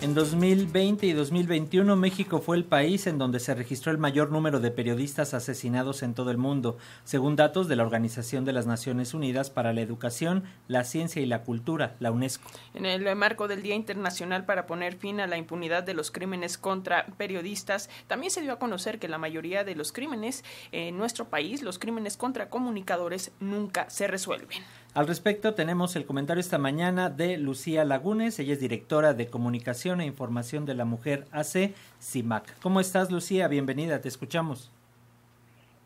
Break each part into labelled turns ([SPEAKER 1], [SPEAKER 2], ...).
[SPEAKER 1] En 2020 y 2021 México fue el país en donde se registró el mayor número de periodistas asesinados en todo el mundo, según datos de la Organización de las Naciones Unidas para la Educación, la Ciencia y la Cultura, la UNESCO.
[SPEAKER 2] En el marco del Día Internacional para poner fin a la impunidad de los crímenes contra periodistas, también se dio a conocer que la mayoría de los crímenes en nuestro país, los crímenes contra comunicadores, nunca se resuelven.
[SPEAKER 1] Al respecto, tenemos el comentario esta mañana de Lucía Lagunes, ella es directora de Comunicación e Información de la Mujer AC, CIMAC. ¿Cómo estás, Lucía? Bienvenida, te escuchamos.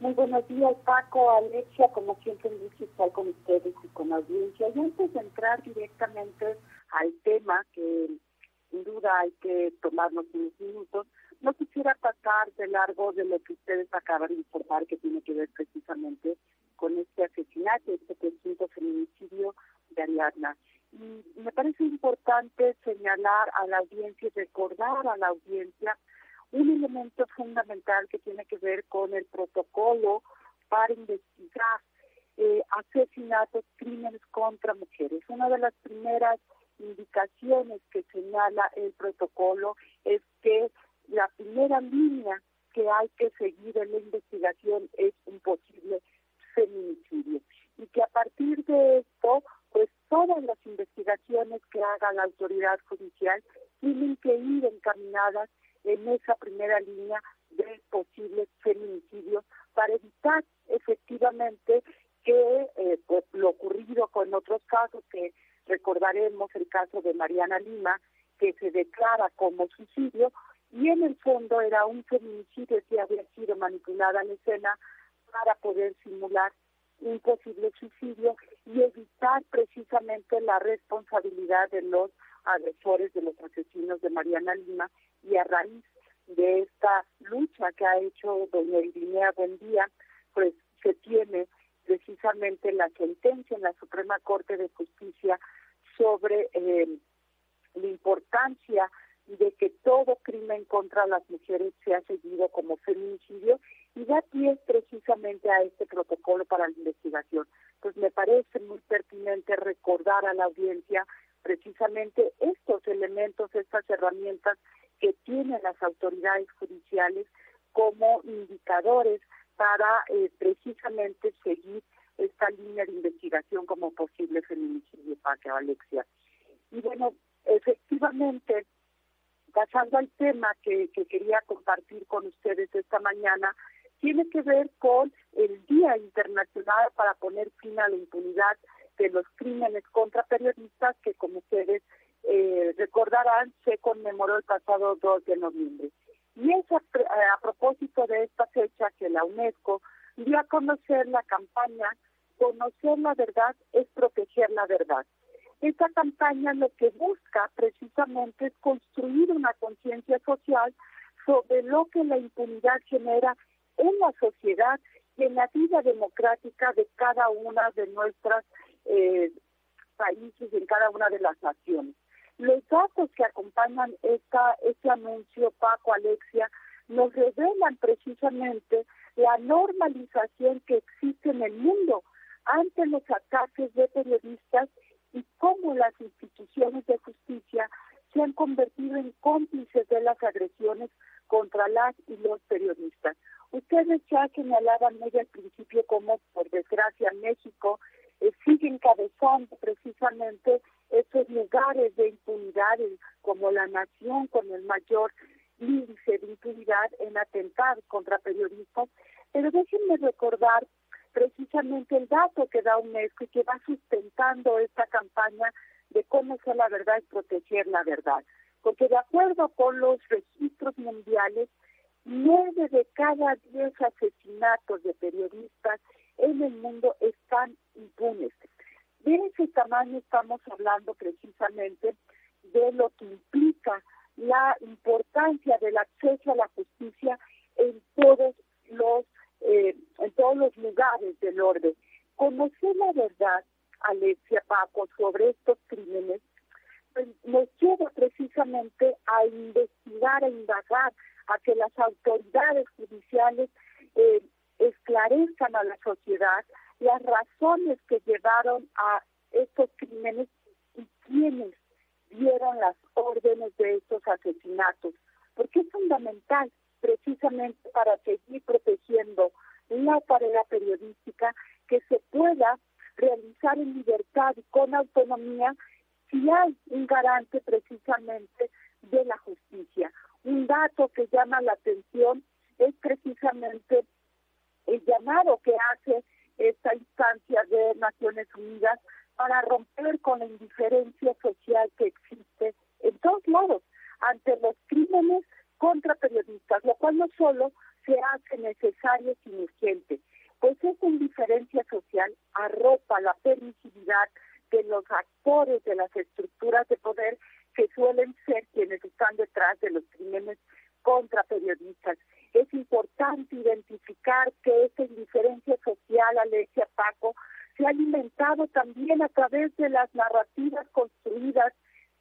[SPEAKER 3] Muy buenos días, Paco, Alexia, como siempre, un gusto estar con ustedes y con la audiencia. Y antes de entrar directamente al tema, que sin duda hay que tomarnos unos minutos, no quisiera pasar de largo de lo que ustedes acaban de informar, que tiene que ver precisamente con este asesinato, este presunto feminicidio de Ariadna. Y me parece importante señalar a la audiencia y recordar a la audiencia un elemento fundamental que tiene que ver con el protocolo para investigar eh, asesinatos, crímenes contra mujeres. Una de las primeras indicaciones que señala el protocolo es que la primera línea que hay que seguir en la investigación es un posible feminicidio. Y que a partir de esto, pues todas las investigaciones que haga la autoridad judicial tienen que ir encaminadas en esa primera línea de posibles feminicidios para evitar efectivamente que eh, pues, lo ocurrido con otros casos que recordaremos el caso de Mariana Lima que se declara como suicidio y en el fondo era un feminicidio que había sido manipulada en escena para poder simular un posible suicidio y evitar precisamente la responsabilidad de los agresores, de los asesinos de Mariana Lima y a raíz de esta lucha que ha hecho doña Irinea Buendía, pues se tiene precisamente la sentencia en la Suprema Corte de Justicia sobre eh, la importancia de que todo crimen contra las mujeres sea seguido como feminicidio y da pie precisamente a este protocolo para la investigación. Pues me parece muy pertinente recordar a la audiencia precisamente estos elementos, estas herramientas que tienen las autoridades judiciales como indicadores para eh, precisamente seguir esta línea de investigación como posible feminicidio, para Alexia. Y bueno, efectivamente, pasando al tema que, que quería compartir con ustedes esta mañana, tiene que ver con el Día Internacional para poner fin a la impunidad de los crímenes contra periodistas que, como ustedes eh, recordarán, se conmemoró el pasado 2 de noviembre. Y es a, a propósito de esta fecha que la UNESCO dio a conocer la campaña Conocer la verdad es proteger la verdad. Esta campaña lo que busca precisamente es construir una conciencia social sobre lo que la impunidad genera en la sociedad y en la vida democrática de cada una de nuestras eh, países, en cada una de las naciones. Los datos que acompañan esta, este anuncio, Paco, Alexia, nos revelan precisamente la normalización que existe en el mundo ante los ataques de periodistas y cómo las instituciones de justicia se han convertido en cómplices de las agresiones contra las y los periodistas. Ustedes ya señalaban muy al principio cómo, por desgracia, México eh, sigue encabezando precisamente esos lugares de impunidad como la nación con el mayor índice de impunidad en atentar contra periodistas. Pero déjenme recordar precisamente el dato que da UNESCO y que va sustentando esta campaña de conocer la verdad y proteger la verdad. Porque de acuerdo con los registros mundiales, nueve de cada diez asesinatos de periodistas en el mundo están impunes. De ese tamaño estamos hablando precisamente de lo que implica la importancia del acceso a la justicia en todos los eh, en todos los lugares del orden. Conocer la verdad, Alexia Paco, sobre estos crímenes pues, nos lleva precisamente a investigar, a indagar, a que las autoridades judiciales eh, esclarezcan a la sociedad las razones que llevaron a estos crímenes y quiénes dieron las órdenes de estos asesinatos, porque es fundamental precisamente para seguir protegiendo la tarea periodística que se pueda realizar en libertad y con autonomía si hay un garante precisamente de la justicia. Un dato que llama la atención es precisamente el llamado que hace esta instancia de Naciones Unidas para romper con la indiferencia social que existe en todos lados ante los crímenes contra periodistas, lo cual no solo se hace necesario sino urgente, pues esa indiferencia social arropa la permisividad de los actores de las estructuras de poder que suelen ser quienes están detrás de los crímenes contra periodistas. Es importante identificar que esa indiferencia social, Alexia Paco, se ha alimentado también a través de las narrativas construidas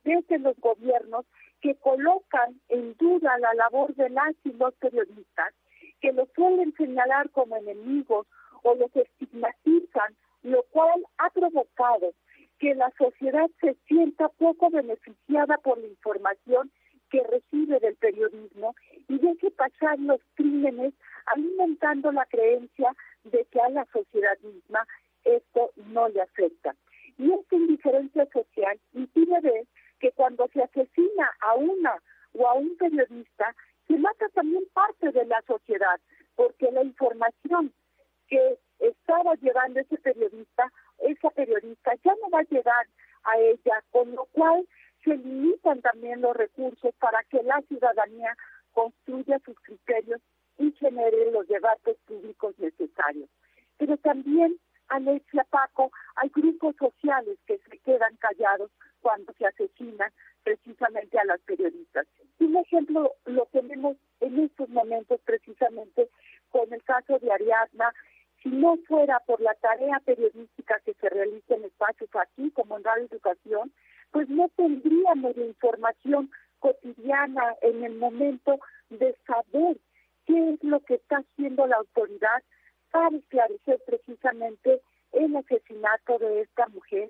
[SPEAKER 3] desde los gobiernos que colocan en duda la labor de las y los periodistas, que los suelen señalar como enemigos o los estigmatizan, lo cual ha provocado que la sociedad se sienta poco beneficiada por la información que recibe del periodismo y deje pasar los crímenes alimentando la creencia de que a la sociedad misma esto no le afecta. Y esta indiferencia social impide ver que cuando se asesina a una o a un periodista, se mata también parte de la sociedad, porque la información que estaba llevando ese periodista, esa periodista ya no va a llegar a ella, con lo cual se limitan también los recursos para que la ciudadanía construya sus criterios y genere los debates públicos necesarios. Pero también, Alexia Paco, hay grupos sociales que se quedan callados cuando se asesinan precisamente a las periodistas. Un ejemplo lo tenemos en estos momentos precisamente con el caso de Ariadna si no fuera por la tarea periodística se realiza en espacios aquí, como en Radio Educación, pues no tendríamos la información cotidiana en el momento de saber qué es lo que está haciendo la autoridad para esclarecer precisamente el asesinato de esta mujer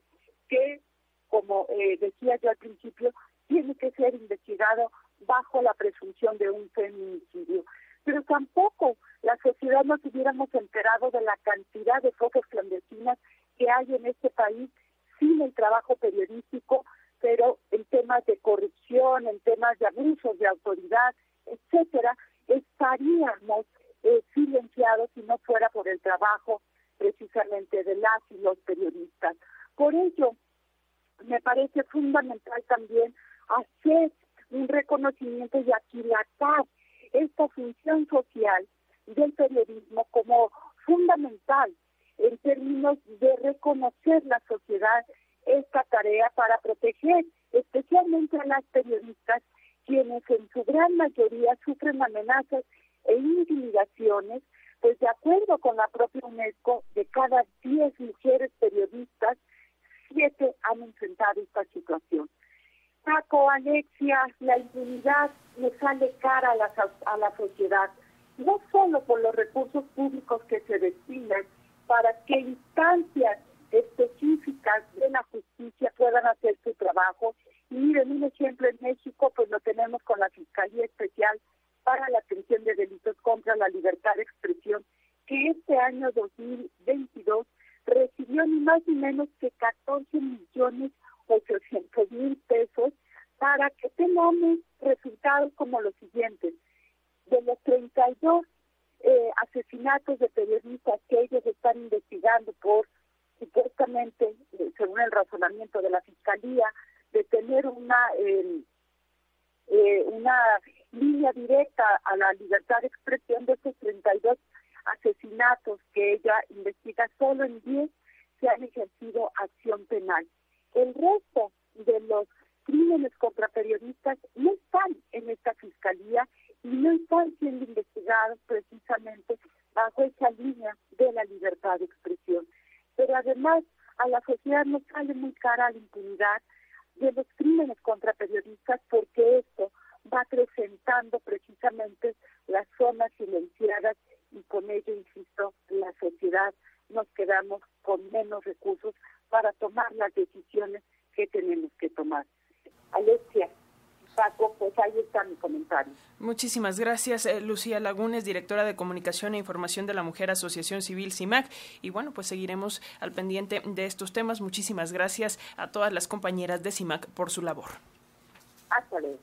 [SPEAKER 3] que, como eh, decía yo al principio, tiene que ser investigado bajo la presunción de un feminicidio. Pero tampoco la sociedad nos hubiéramos enterado de la cantidad de focos clandestinas que hay en este país sin el trabajo periodístico, pero en temas de corrupción, en temas de abusos de autoridad, etcétera, estaríamos eh, silenciados si no fuera por el trabajo precisamente de las y los periodistas. Por ello, me parece fundamental también hacer un reconocimiento y aquilatar esta función social del periodismo como fundamental en términos de reconocer la sociedad esta tarea para proteger especialmente a las periodistas quienes en su gran mayoría sufren amenazas e intimidaciones, pues de acuerdo con la propia UNESCO, de cada 10 mujeres periodistas, siete han enfrentado esta situación. Paco, Alexia, la impunidad le sale cara la, a la sociedad, no solo por los recursos públicos que se destinan para que instancias específicas de la justicia puedan hacer su trabajo. Y miren, un ejemplo en México, pues lo tenemos con la Fiscalía Especial para la Atención de Delitos contra la Libertad de Expresión, que este año 2022 recibió ni más ni menos que 14 millones 800 mil pesos para que tengamos resultados como los siguientes. De los 32 eh, asesinatos de periodistas que ellos están investigando por supuestamente, eh, según el razonamiento de la Fiscalía, de tener una, eh, una línea directa a la libertad de expresión de estos 32 asesinatos que ella investiga, solo en 10 se han ejercido acción penal. El resto de los crímenes contra periodistas no están en esta fiscalía y no están siendo investigados precisamente bajo esa línea de la libertad de expresión. Pero además a la sociedad nos sale muy cara la impunidad de los crímenes contra periodistas porque esto va acrecentando precisamente las zonas silenciadas y con ello, insisto, la sociedad nos quedamos con menos recursos para tomar las decisiones que tenemos que tomar. Alexia, Paco, pues ahí está mi comentario.
[SPEAKER 2] Muchísimas gracias, eh, Lucía Lagunes, directora de Comunicación e Información de la Mujer Asociación Civil CIMAC. Y bueno, pues seguiremos al pendiente de estos temas. Muchísimas gracias a todas las compañeras de CIMAC por su labor.
[SPEAKER 3] Hasta luego.